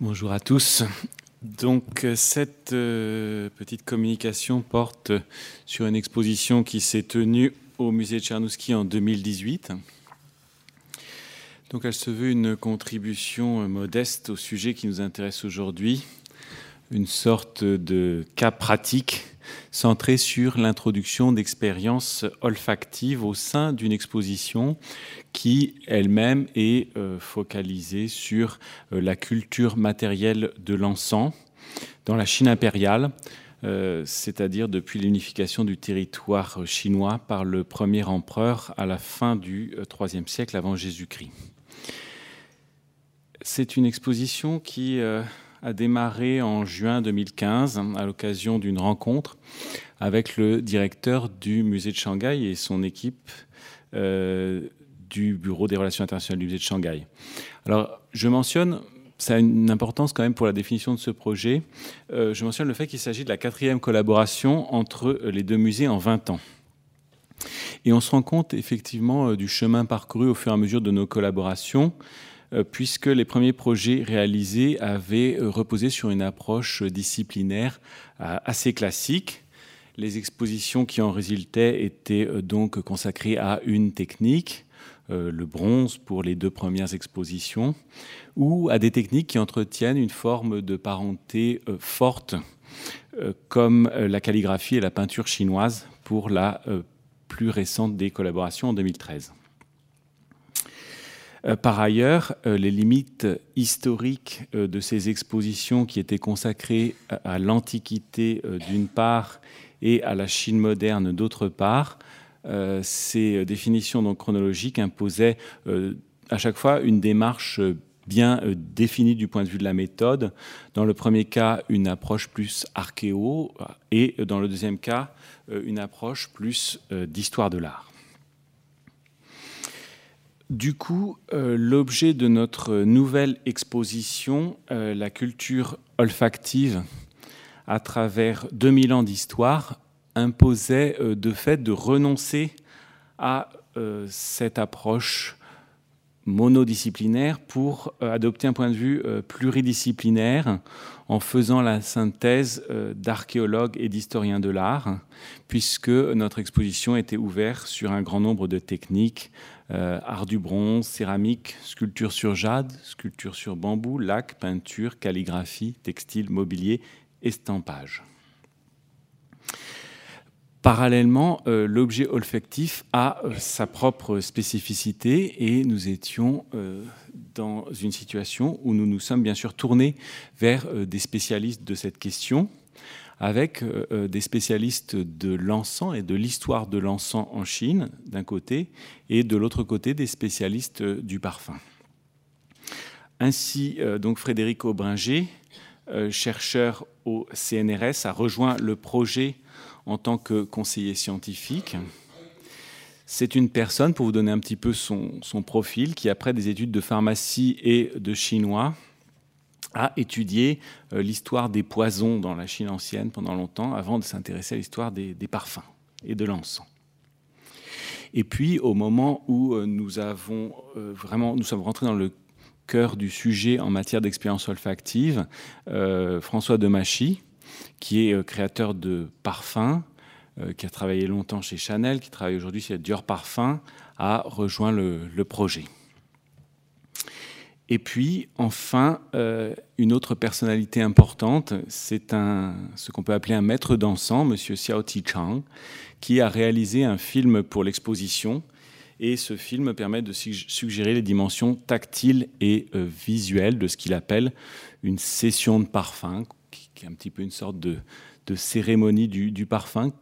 Bonjour à tous. Donc cette euh, petite communication porte sur une exposition qui s'est tenue au musée de Tchernouski en 2018. Donc elle se veut une contribution euh, modeste au sujet qui nous intéresse aujourd'hui, une sorte de cas pratique centré sur l'introduction d'expériences olfactives au sein d'une exposition qui elle-même est euh, focalisée sur euh, la culture matérielle de l'encens dans la Chine impériale, euh, c'est-à-dire depuis l'unification du territoire chinois par le premier empereur à la fin du IIIe siècle avant Jésus-Christ. C'est une exposition qui a démarré en juin 2015 à l'occasion d'une rencontre avec le directeur du musée de Shanghai et son équipe euh, du Bureau des relations internationales du musée de Shanghai. Alors, je mentionne, ça a une importance quand même pour la définition de ce projet, euh, je mentionne le fait qu'il s'agit de la quatrième collaboration entre les deux musées en 20 ans. Et on se rend compte effectivement euh, du chemin parcouru au fur et à mesure de nos collaborations. Euh, puisque les premiers projets réalisés avaient euh, reposé sur une approche disciplinaire euh, assez classique. Les expositions qui en résultaient étaient donc consacrées à une technique, le bronze pour les deux premières expositions, ou à des techniques qui entretiennent une forme de parenté forte, comme la calligraphie et la peinture chinoise pour la plus récente des collaborations en 2013. Euh, par ailleurs, euh, les limites historiques euh, de ces expositions qui étaient consacrées à l'Antiquité d'une part et à la Chine moderne d'autre part, ces définitions chronologiques imposaient à chaque fois une démarche bien définie du point de vue de la méthode. Dans le premier cas, une approche plus archéo et dans le deuxième cas, une approche plus d'histoire de l'art. Du coup, euh, l'objet de notre nouvelle exposition, euh, la culture olfactive à travers 2000 ans d'histoire, imposait euh, de fait de renoncer à cette approche monodisciplinaire pour adopter un point de vue pluridisciplinaire en faisant la synthèse d'archéologues et d'historiens de l'art, puisque notre exposition était ouverte sur un grand nombre de techniques euh, art du bronze, céramique, sculpture sur jade, sculpture sur bambou, lac, peinture, calligraphie, textile, mobilier, estampage. Parallèlement, euh, l'objet olfactif a euh, sa propre spécificité et nous étions dans une situation où nous nous sommes bien sûr tournés vers des spécialistes de cette question avec euh, euh, des spécialistes de l'encens et de l'histoire de l'encens en Chine, d'un côté, et de l'autre côté, des spécialistes euh, du parfum. Ainsi, donc Frédéric Aubringer, chercheur au CNRS, a rejoint le projet en tant que conseiller scientifique. C'est une personne, pour vous donner un petit peu son, son, profil, qui après des études de pharmacie et de chinois, a étudié euh, l'histoire des poisons dans la Chine ancienne pendant longtemps, avant de s'intéresser à l'histoire des, parfums et de l'encens. Et puis, au moment où euh, nous avons euh, vraiment, nous sommes rentrés dans le cœur du sujet en matière d'expérience olfactive, François Demachy, qui est créateur de parfums, qui a travaillé longtemps chez Chanel, qui travaille aujourd'hui chez Dior Parfum, a rejoint le projet. Et puis, enfin, euh, une autre personnalité importante, c'est ce qu'on peut appeler un maître d'encens, M. Xiao Ti-Chang, qui a réalisé un film pour l'exposition. Et ce film permet de suggérer les dimensions tactiles et euh, visuelles de ce qu'il appelle une session de parfum, qui, est un petit peu une sorte de, cérémonie du parfum,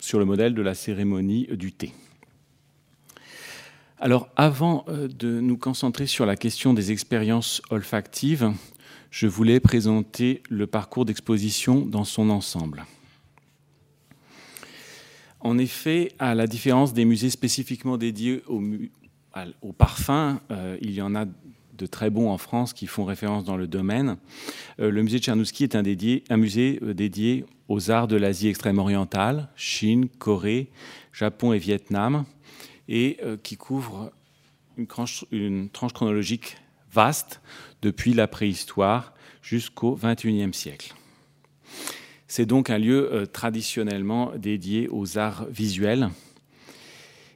sur le modèle de la cérémonie du thé. Alors avant euh, de nous concentrer sur la question des expériences olfactives, je voulais présenter le parcours d'exposition dans son ensemble. En effet, à la différence des musées spécifiquement dédiés au, parfum, euh, il y en a de très bons en France qui font référence dans le domaine. Euh, le musée de Tchernouski est un, un musée dédié aux arts de l'Asie extrême orientale, Chine, Corée, Japon et Vietnam, et euh, qui couvre une tranche, chronologique vaste depuis la préhistoire jusqu'au XXIe siècle. C'est donc un lieu euh, traditionnellement dédié aux arts visuels.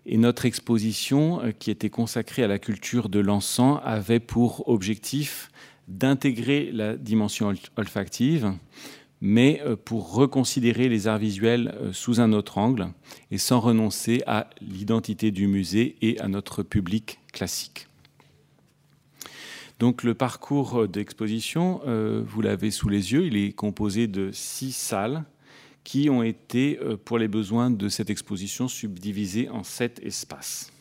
Et notre exposition, euh, qui était consacrée à la culture de l'encens, avait pour objectif d'intégrer la dimension olfactive, mais euh, pour reconsidérer les arts visuels sous un autre angle et sans renoncer à l'identité du musée et à notre public classique. Donc le parcours d'exposition, euh, vous l'avez sous les yeux, il est composé de six salles qui ont été, euh, pour les besoins de cette exposition, subdivisées en sept espaces.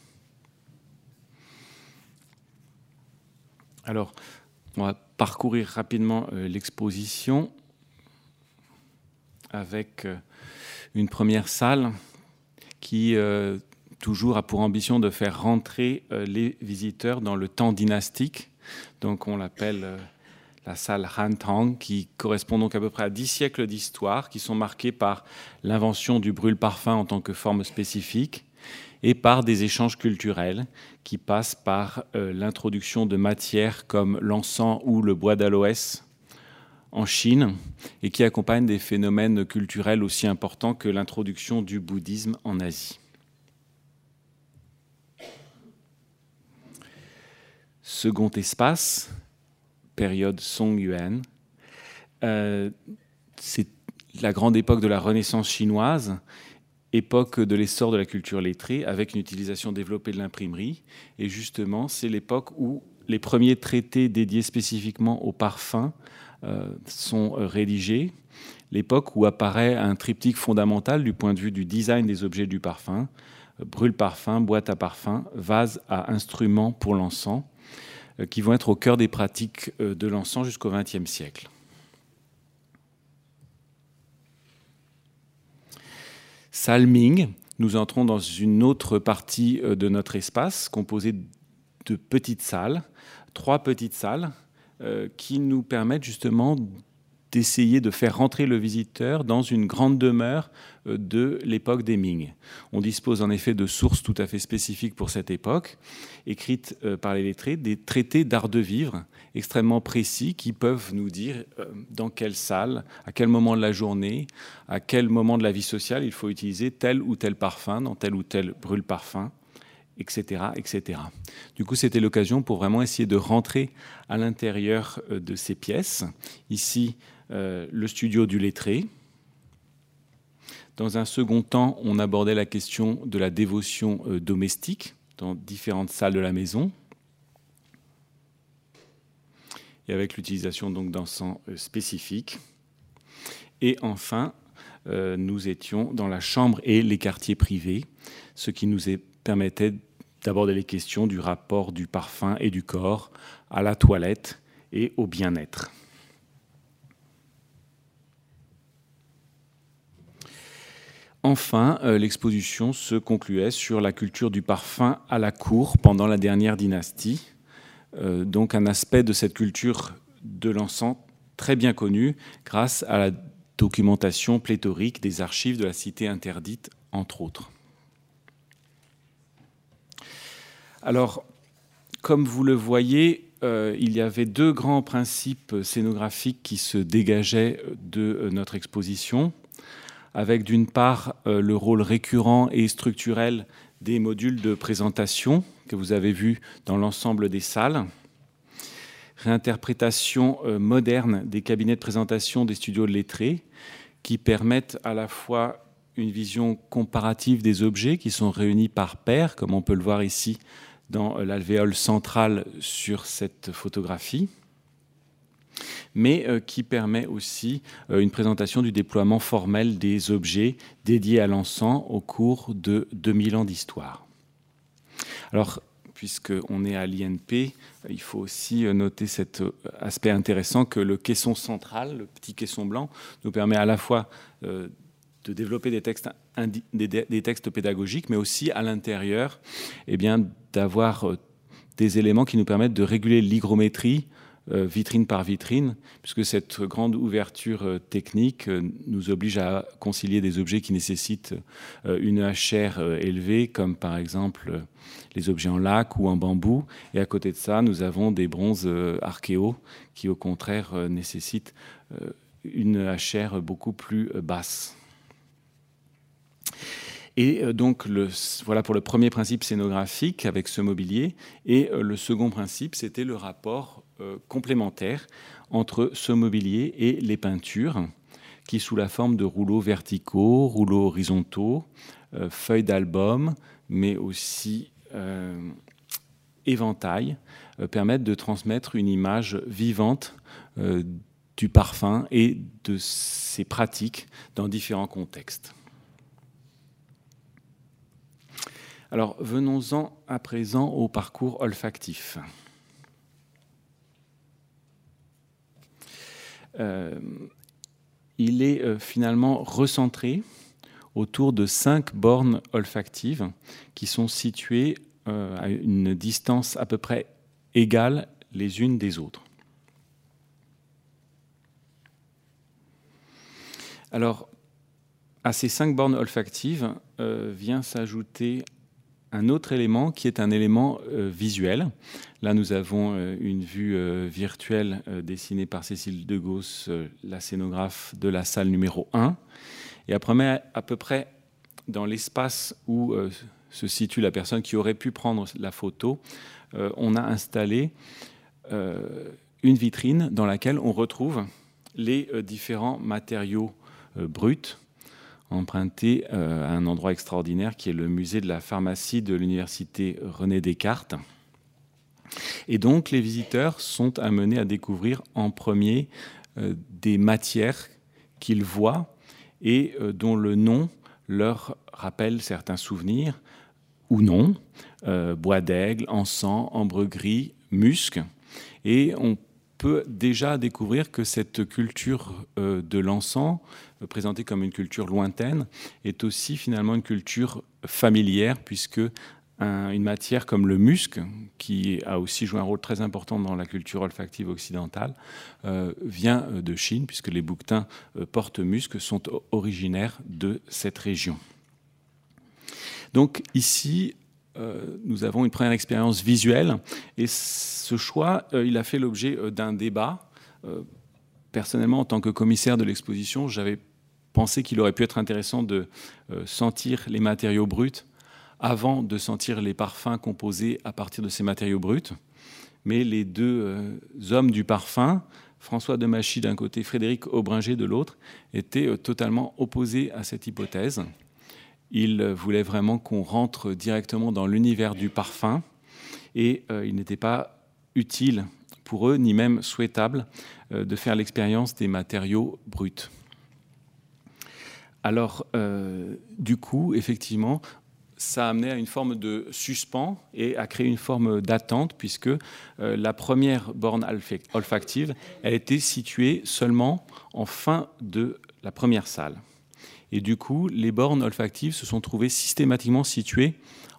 Alors, on va parcourir rapidement euh, l'exposition avec une première salle qui toujours a pour ambition de faire rentrer les visiteurs dans le temps dynastique. Donc on l'appelle euh, la salle Han qui correspond donc à peu près à dix siècles d'histoire, qui sont marqués par l'invention du brûle-parfum en tant que forme spécifique et par des échanges culturels qui passent par euh, l'introduction de matières comme l'encens ou le bois d'aloès en Chine et qui accompagnent des phénomènes culturels aussi importants que l'introduction du bouddhisme en Asie. second espace, période Song Yuan. Euh, c'est la grande époque de la Renaissance chinoise, époque de l'essor de la culture lettrée, avec une utilisation développée de l'imprimerie. Et justement, c'est l'époque où les premiers traités dédiés spécifiquement au parfum euh, sont rédigés, l'époque où apparaît un triptyque fondamental du point de vue du design des objets du parfum, brûle-parfum, boîte à parfum, vase à instruments pour l'encens, euh, qui vont être au cœur des pratiques euh, de l'encens jusqu'au XXe siècle. Salming, nous entrons dans une autre partie euh, de notre espace composée de petites salles, trois petites salles qui nous permettent justement d'essayer de faire rentrer le visiteur dans une grande demeure euh, de l'époque des Ming. On dispose en effet de sources tout à fait spécifiques pour cette époque, écrites euh, par les lettrés, des traités d'art de vivre extrêmement précis qui peuvent nous dire euh, dans quelle salle, à quel moment de la journée, à quel moment de la vie sociale il faut utiliser tel ou tel parfum dans tel ou tel brûle-parfum etc.. Du coup, c'était l'occasion pour vraiment essayer de rentrer à l'intérieur de ces pièces. Ici, le studio du lettré, dans un second temps, on abordait la question de la dévotion euh, domestique dans différentes salles de la maison, et avec l'utilisation donc d'encens euh, spécifiques. Et enfin, euh, nous étions dans la chambre et les quartiers privés, ce qui nous permettait d'aborder les questions du rapport du parfum et du corps à la toilette et au bien-être. Enfin, euh, l'exposition se concluait sur la culture du parfum à la cour pendant la dernière dynastie. Euh, donc un aspect de cette culture de l'encens très bien connu grâce à la documentation pléthorique des archives de la cité interdite, entre autres. Alors, comme vous le voyez, euh, il y avait deux grands principes scénographiques qui se dégageaient de notre exposition. Avec d'une part euh, le rôle récurrent et structurel des modules de présentation que vous avez vus dans l'ensemble des salles, réinterprétation euh, moderne des cabinets de présentation des studios de lettrés qui permettent à la fois une vision comparative des objets qui sont réunis par paires, comme on peut le voir ici dans l'alvéole centrale sur cette photographie, mais euh, qui permet aussi euh, une présentation du déploiement formel des objets dédiés à l'encens au cours de 2000 ans d'histoire. Alors, puisqu'on est à l'INP, il faut aussi euh, noter cet aspect intéressant que le caisson central, le petit caisson blanc, nous permet à la fois de développer des textes, pédagogiques, mais aussi à l'intérieur eh d'avoir des éléments qui nous permettent de réguler l'hygrométrie, vitrine par vitrine, puisque cette grande ouverture technique nous oblige à concilier des objets qui nécessitent une HR élevée, comme par exemple les objets en lac ou en bambou. Et à côté de ça, nous avons des bronzes archéo qui, au contraire, nécessitent une HR beaucoup plus basse. Et euh, donc, voilà pour le premier principe scénographique avec ce mobilier. Et euh, le second principe, c'était le rapport euh, complémentaire entre ce mobilier et les peintures, qui sous la forme de rouleaux verticaux, rouleaux horizontaux, feuilles d'album, mais aussi éventails, permettent de transmettre une image vivante du parfum et de ses pratiques dans différents contextes. Alors venons-en à présent au parcours olfactif. Euh, il est euh, finalement recentré autour de cinq bornes olfactives qui sont situées euh, à une distance à peu près égale les unes des autres. Alors, à ces cinq bornes olfactives vient s'ajouter un autre élément qui est un élément euh, visuel. Là, nous avons euh, une vue euh, virtuelle dessinée par Cécile Degausse, la scénographe de la salle numéro 1. Et après, à peu près dans l'espace où se situe la personne qui aurait pu prendre la photo, on a installé une vitrine dans laquelle on retrouve les différents matériaux bruts emprunté euh, à un endroit extraordinaire qui est le musée de la pharmacie de l'université René Descartes. Et donc les visiteurs sont amenés à découvrir en premier euh, des matières qu'ils voient et euh, dont le nom leur rappelle certains souvenirs ou non, bois d'aigle, encens, ambre gris, musc. Et on peut déjà découvrir que cette culture de l'encens présentée comme une culture lointaine, est aussi finalement une culture familière, puisque une matière comme le musc, qui a aussi joué un rôle très important dans la culture olfactive occidentale, euh, vient de Chine, puisque les bouquetins euh, porte-musc sont originaires de cette région. Donc ici, euh, nous avons une première expérience visuelle, et ce choix, il a fait l'objet d'un débat personnellement, en tant que commissaire de l'exposition, j'avais pensé qu'il aurait pu être intéressant de euh, sentir les matériaux bruts avant de sentir les parfums composés à partir de ces matériaux bruts. Mais les deux euh, hommes du parfum, François de Machy d'un côté, Frédéric Aubringer de l'autre, étaient euh, totalement opposés à cette hypothèse. Ils voulaient vraiment qu'on rentre directement dans l'univers du parfum et il n'était pas utile pour eux, ni même souhaitable, de faire l'expérience des matériaux bruts. Alors, euh, du coup, effectivement, ça a amené à une forme de suspens et à créer une forme d'attente, puisque euh, la première borne olfactive, elle était située seulement en fin de la première salle. Et du coup, les bornes olfactives se sont trouvées systématiquement situées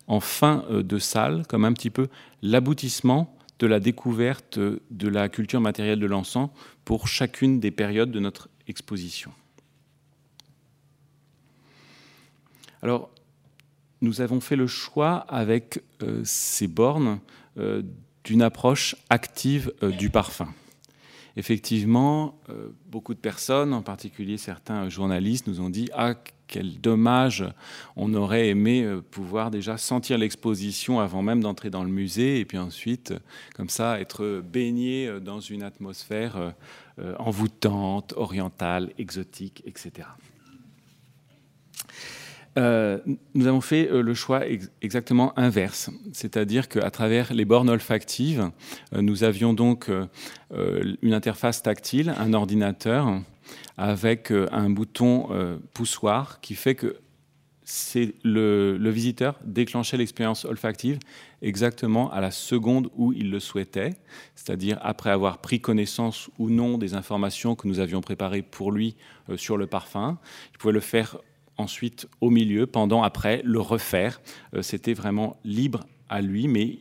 en fin euh, de salle, comme un petit peu l'aboutissement de la découverte de la culture matérielle de l'encens pour chacune des périodes de notre exposition. Alors, nous avons fait le choix avec euh, ces bornes euh, d'une approche active euh, du parfum. Effectivement, beaucoup de personnes, en particulier certains journalistes, nous ont dit Ah, quel dommage, on aurait aimé pouvoir déjà sentir l'exposition avant même d'entrer dans le musée, et puis ensuite, comme ça, être baigné dans une atmosphère envoûtante, orientale, exotique, etc. Euh, nous avons fait euh, le choix exactement inverse, c'est-à-dire qu'à travers les bornes olfactives, euh, nous avions donc une interface tactile, un ordinateur avec un bouton poussoir qui fait que c'est le, le, visiteur déclenchait l'expérience olfactive exactement à la seconde où il le souhaitait, c'est-à-dire après avoir pris connaissance ou non des informations que nous avions préparées pour lui sur le parfum. Il pouvait le faire ensuite au milieu, pendant, après, le refaire. Euh, c'était vraiment libre à lui, mais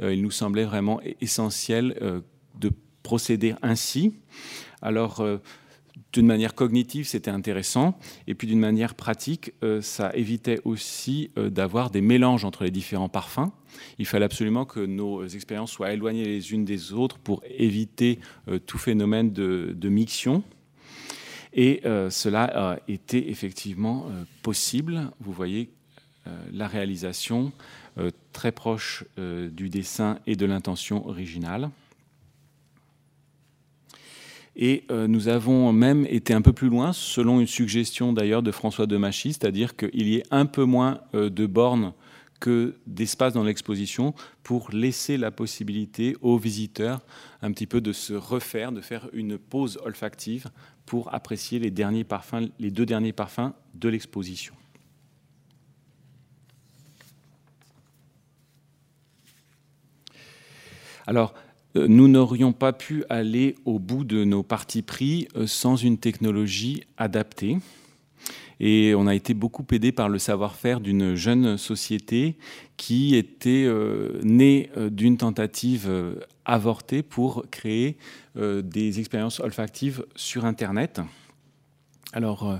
euh, il nous semblait vraiment essentiel euh, de procéder ainsi. Alors, d'une manière cognitive, c'était intéressant. Et puis d'une manière pratique, ça évitait aussi d'avoir des mélanges entre les différents parfums. Il fallait absolument que nos expériences soient éloignées les unes des autres pour éviter tout phénomène de, de mixion. Et cela a été effectivement possible. Vous voyez la réalisation très proche du dessin et de l'intention originale. Et euh, nous avons même été un peu plus loin, selon une suggestion d'ailleurs de François de Machy, c'est-à-dire qu'il y ait un peu moins euh, de bornes que d'espace dans l'exposition pour laisser la possibilité aux visiteurs un petit peu de se refaire, de faire une pause olfactive pour apprécier les, derniers parfums, les deux derniers parfums de l'exposition. Alors, euh, nous n'aurions pas pu aller au bout de nos partis pris euh, sans une technologie adaptée. Et on a été beaucoup aidé par le savoir-faire d'une jeune société qui était euh, née d'une tentative avortée pour créer des expériences olfactives sur Internet. Alors,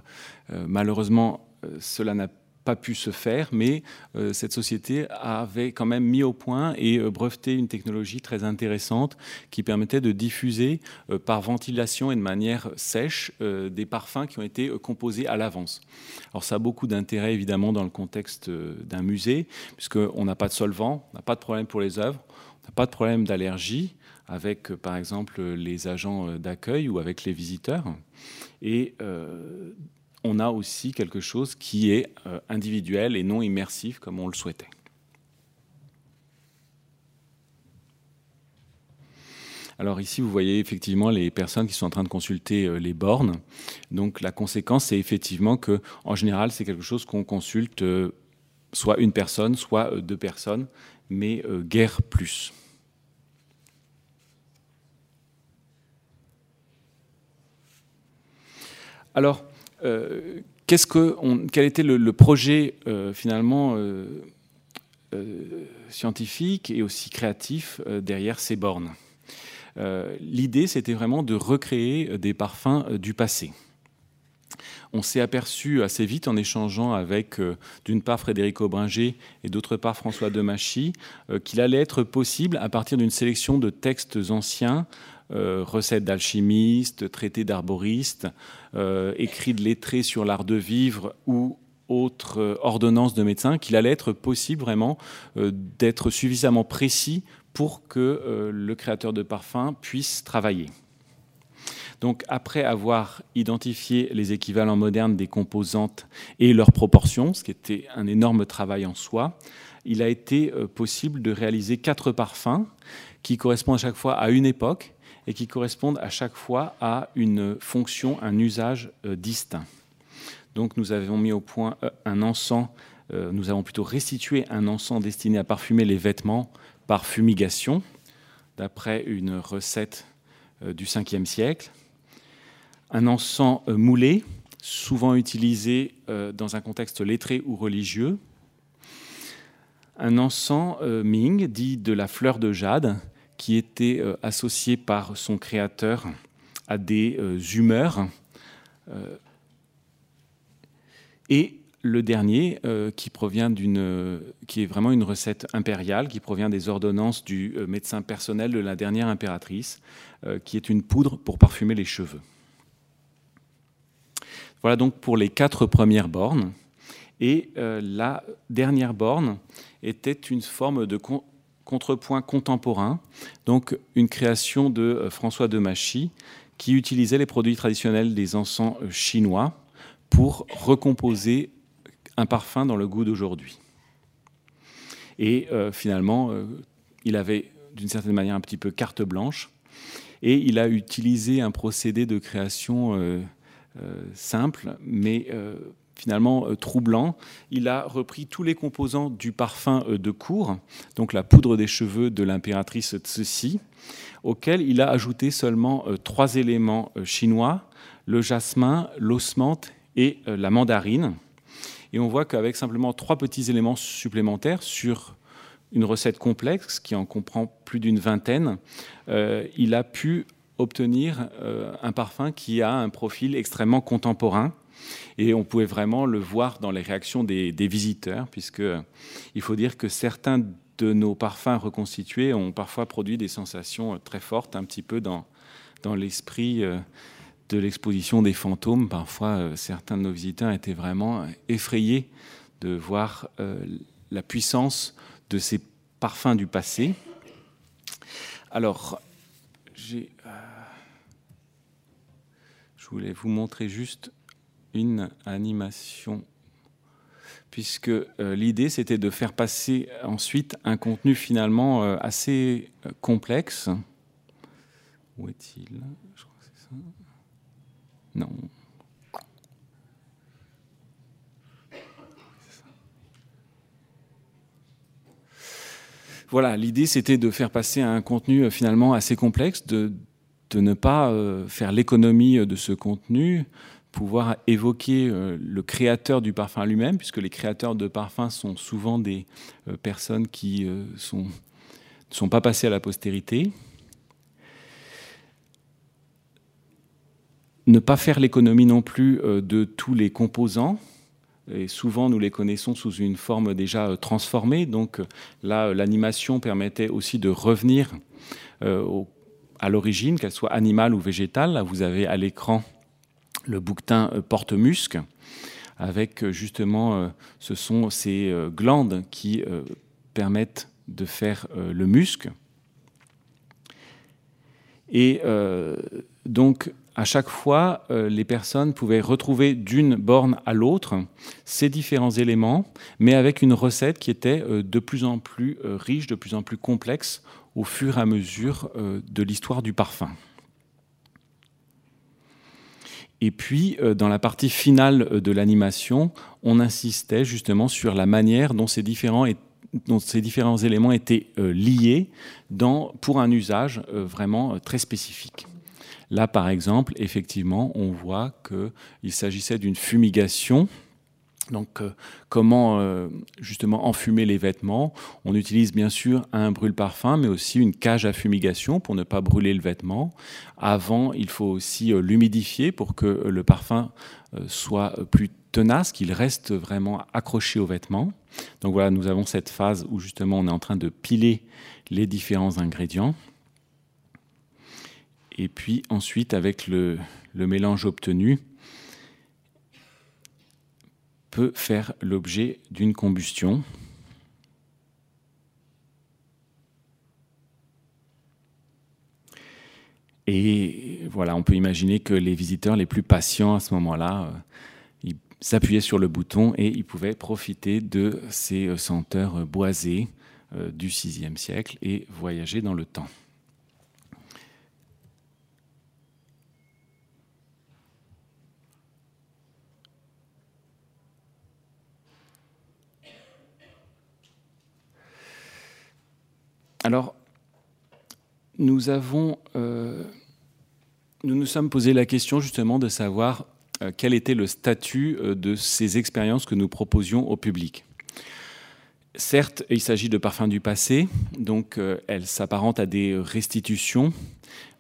malheureusement, cela n'a pas pu se faire, mais euh, cette société avait quand même mis au point et euh, breveté une technologie très intéressante qui permettait de diffuser euh, par ventilation et de manière sèche des parfums qui ont été composés à l'avance. Alors ça a beaucoup d'intérêt évidemment dans le contexte d'un musée, puisqu'on n'a pas de solvant, on n'a pas de problème pour les œuvres, on n'a pas de problème d'allergie avec par exemple les agents d'accueil ou avec les visiteurs. Et on a aussi quelque chose qui est euh, individuel et non immersif comme on le souhaitait. Alors ici, vous voyez effectivement les personnes qui sont en train de consulter euh, les bornes. Donc la conséquence, c'est effectivement que, en général, c'est quelque chose qu'on consulte euh, soit une personne, soit deux personnes, mais guère plus. Alors, euh, qu'est-ce que quel était le, projet euh, finalement euh, scientifique et aussi créatif derrière ces bornes? L'idée, c'était vraiment de recréer des parfums du passé. On s'est aperçu assez vite en échangeant avec, d'une part, Frédéric Aubringer et d'autre part, François Demachy, qu'il allait être possible, à partir d'une sélection de textes anciens, recettes d'alchimistes, traités d'arboristes, euh, écrits de lettrés sur l'art de vivre ou autres euh, ordonnances de médecins, qu'il allait être possible vraiment d'être suffisamment précis pour que le créateur de parfum puisse travailler. Donc après avoir identifié les équivalents modernes des composantes et leurs proportions, ce qui était un énorme travail en soi, il a été possible de réaliser quatre parfums qui correspondent à chaque fois à une époque et qui correspondent à chaque fois à une fonction, un usage euh, distinct. Donc nous avons mis au point euh, un encens, euh, nous avons plutôt restitué un encens destiné à parfumer les vêtements par fumigation, d'après une recette du 5e siècle. Un encens moulé, souvent utilisé dans un contexte lettré ou religieux. Un encens Ming, dit de la fleur de jade, qui était euh, associé par son créateur à des euh, humeurs. Euh, et le dernier, qui est vraiment une recette impériale, qui provient des ordonnances du médecin personnel de la dernière impératrice, qui est une poudre pour parfumer les cheveux. Voilà donc pour les quatre premières bornes. Et la dernière borne était une forme de contrepoint contemporain, donc une création de euh, François de Machy, qui utilisait les produits traditionnels des encens euh, chinois pour recomposer un parfum dans le goût d'aujourd'hui. Et euh, finalement, il avait d'une certaine manière un petit peu carte blanche, et il a utilisé un procédé de création simple, mais finalement euh, troublant. Il a repris tous les composants du parfum euh, de cour, donc la poudre des cheveux de l'impératrice Ceci, auquel il a ajouté seulement euh, trois éléments chinois, le jasmin, l'osmante et la mandarine. Et on voit qu'avec simplement trois petits éléments supplémentaires sur une recette complexe qui en comprend plus d'une vingtaine, il a pu obtenir un parfum qui a un profil extrêmement contemporain. Et on pouvait vraiment le voir dans les réactions des, visiteurs, puisque il faut dire que certains de nos parfums reconstitués ont parfois produit des sensations très fortes, un petit peu dans, dans l'esprit de l'exposition des fantômes. Parfois, certains de nos visiteurs étaient vraiment effrayés de voir la puissance de ces parfums du passé. Alors, j'ai, euh, je voulais vous montrer juste une animation, puisque euh, l'idée c'était de faire passer ensuite un contenu finalement euh, assez complexe. Où est-il? Je crois que c'est ça. Non. Voilà, l'idée c'était de faire passer un contenu euh, finalement assez complexe, de, de ne pas euh, faire l'économie euh, de ce contenu, pouvoir évoquer le créateur du parfum lui-même, puisque les créateurs de parfums sont souvent des personnes qui sont, ne sont pas passées à la postérité. Ne pas faire l'économie non plus de tous les composants, et souvent nous les connaissons sous une forme déjà euh, transformée. Donc euh, là, euh, l'animation permettait aussi de revenir à l'origine, qu'elle soit animale ou végétale. Là, vous avez à l'écran le bouquetin porte-musc, avec justement, ce sont ces glandes qui permettent de faire le musc. Et donc, à chaque fois, euh, les personnes pouvaient retrouver d'une borne à l'autre ces différents éléments, mais avec une recette qui était euh, de plus en plus euh, riche, de plus en plus complexe au fur et à mesure de l'histoire du parfum. Et puis, dans la partie finale de l'animation, on insistait justement sur la manière dont ces différents, éléments étaient liés dans, pour un usage vraiment très spécifique. Là, par exemple, effectivement, on voit qu'il s'agissait d'une fumigation. Donc, euh, comment euh, justement enfumer les vêtements? On utilise bien sûr un brûle-parfum, mais aussi une cage à fumigation pour ne pas brûler le vêtement. Avant, il faut aussi euh, l'humidifier pour que le parfum soit plus tenace, qu'il reste vraiment accroché au vêtement. Donc voilà, nous avons cette phase où justement on est en train de piler les différents ingrédients. Et puis ensuite, avec le, mélange obtenu, peut faire l'objet d'une combustion. Et voilà, on peut imaginer que les visiteurs les plus patients à ce moment-là, euh, s'appuyaient sur le bouton et ils pouvaient profiter de ces senteurs boisées euh, du VIe siècle et voyager dans le temps. Alors, nous avons, euh, nous nous sommes posé la question justement de savoir euh, quel était le statut euh, de ces expériences que nous proposions au public. Certes, il s'agit de parfums du passé, donc elles s'apparentent à des restitutions,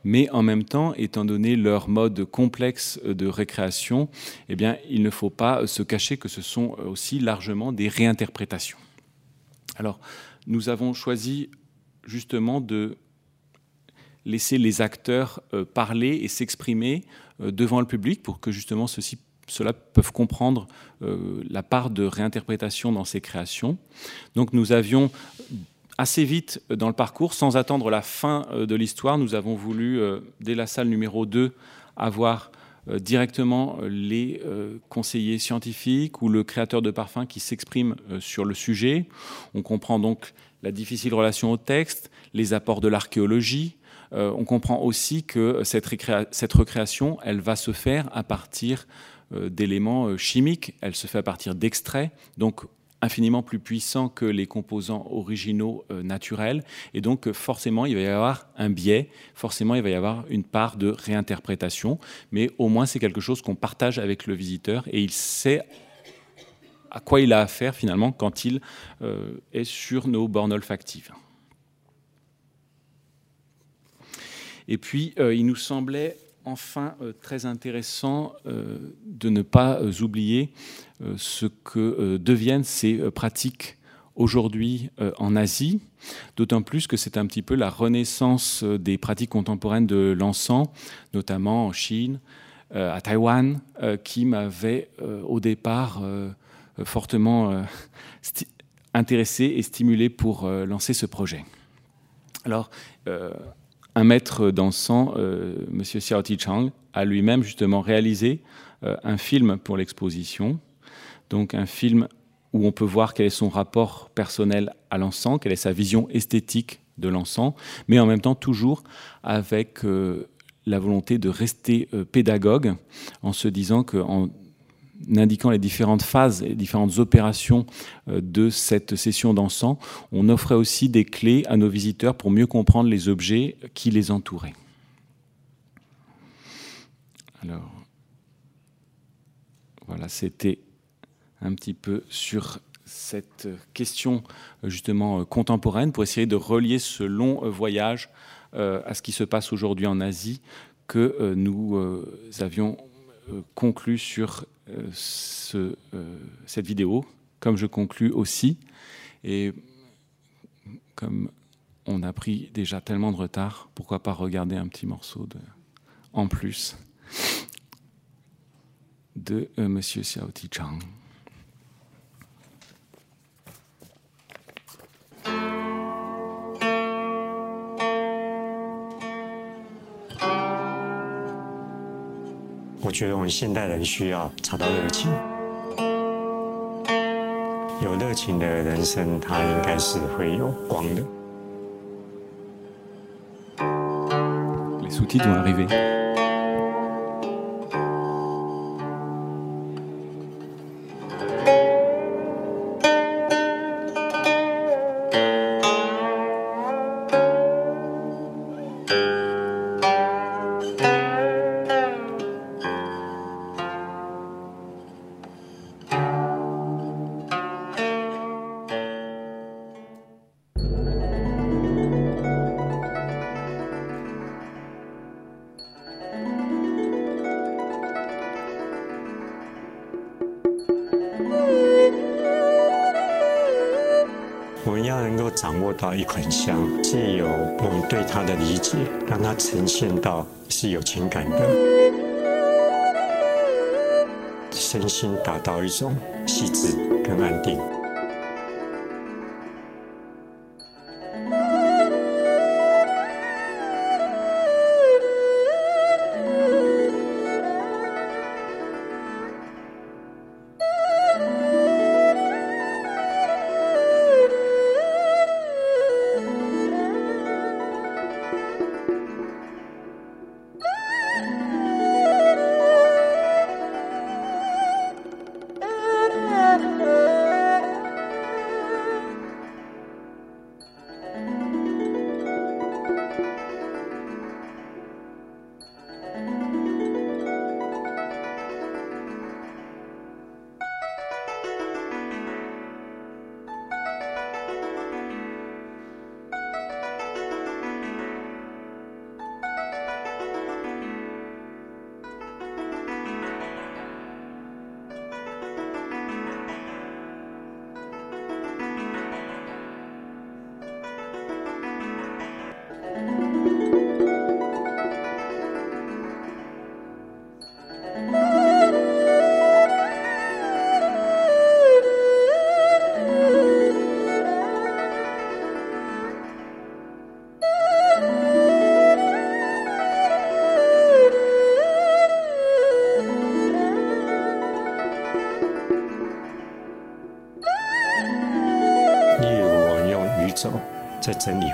mais en même temps, étant donné leur mode complexe de récréation, eh bien, il ne faut pas se cacher que ce sont aussi largement des réinterprétations. Alors, nous avons choisi justement de laisser les acteurs euh, parler et s'exprimer euh, devant le public pour que justement ceux-ci cela peuvent comprendre euh, la part de réinterprétation dans ces créations. Donc nous avions assez vite dans le parcours, sans attendre la fin de l'histoire, nous avons voulu, dès la salle numéro 2, avoir directement les conseillers scientifiques ou le créateur de parfums qui s'expriment sur le sujet. On comprend donc la difficile relation au texte, les apports de l'archéologie. Euh, on comprend aussi que cette, recréation, elle va se faire à partir euh, d'éléments euh, chimiques, elle se fait à partir d'extraits, donc infiniment plus puissants que les composants originaux naturels. Et donc forcément, il va y avoir un biais, forcément, il va y avoir une part de réinterprétation, mais au moins c'est quelque chose qu'on partage avec le visiteur et il sait à quoi il a affaire finalement quand il est sur nos bornes olfactives. Et puis, il nous semblait enfin très intéressant de ne pas oublier ce que deviennent ces pratiques aujourd'hui en Asie, d'autant plus que c'est un petit peu la renaissance des pratiques contemporaines de l'encens, notamment en Chine, à Taïwan, qui m'avait au départ fortement intéressé et stimulé pour lancer ce projet. Alors, un maître dansant, euh, M. Xiao Chang, a lui-même justement réalisé euh, un film pour l'exposition. Donc un film où on peut voir quel est son rapport personnel à l'encens, quelle est sa vision esthétique de l'encens, mais en même temps toujours avec euh, la volonté de rester pédagogue en se disant qu'en indiquant les différentes phases et différentes opérations euh, de cette session d'encens, on offrait aussi des clés à nos visiteurs pour mieux comprendre les objets qui les entouraient. Alors, voilà, c'était un petit peu sur cette question justement contemporaine pour essayer de relier ce long voyage euh, à ce qui se passe aujourd'hui en Asie que euh, nous avions conclu sur euh, euh, cette vidéo, comme je conclus aussi. Et comme on a pris déjà tellement de retard, pourquoi pas regarder un petit morceau de, en plus de euh, Monsieur Xiao Chang. 我觉得我们现代人需要找到热情，有热情的人生，它应该是会有光的。Les sous-titres vont arriver. 呈现到是有情感的。身心达到一种细致跟安定。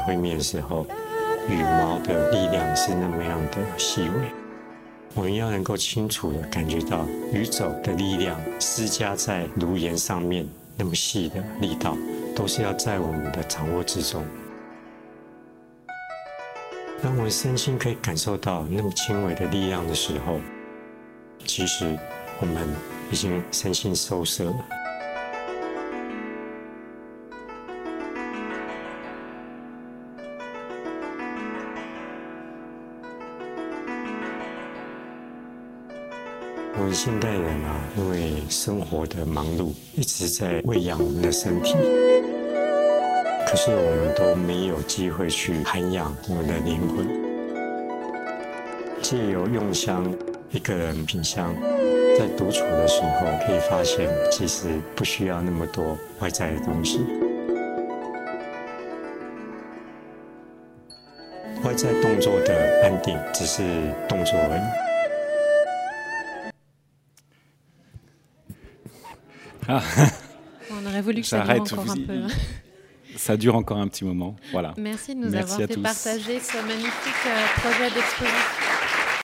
会面的时候，羽毛的力量是那么样的细微，我们要能够清楚的感觉到宇宙的力量施加在炉岩上面那么细的力道，都是要在我们的掌握之中。当我们身心可以感受到那么轻微的力量的时候，其实我们已经身心收摄了。我们现代人啊，因为生活的忙碌，一直在喂养我们的身体，可是我们都没有机会去涵养我们的灵魂。借由用香，一个人品香，在独处的时候，可以发现其实不需要那么多外在的东西，外在动作的安定只是动作而已。Ah. On aurait voulu que ça, dure encore un peu. Ça dure encore un petit moment. Voilà. Merci de nous avoir fait partager ce magnifique euh, projet d'exposition.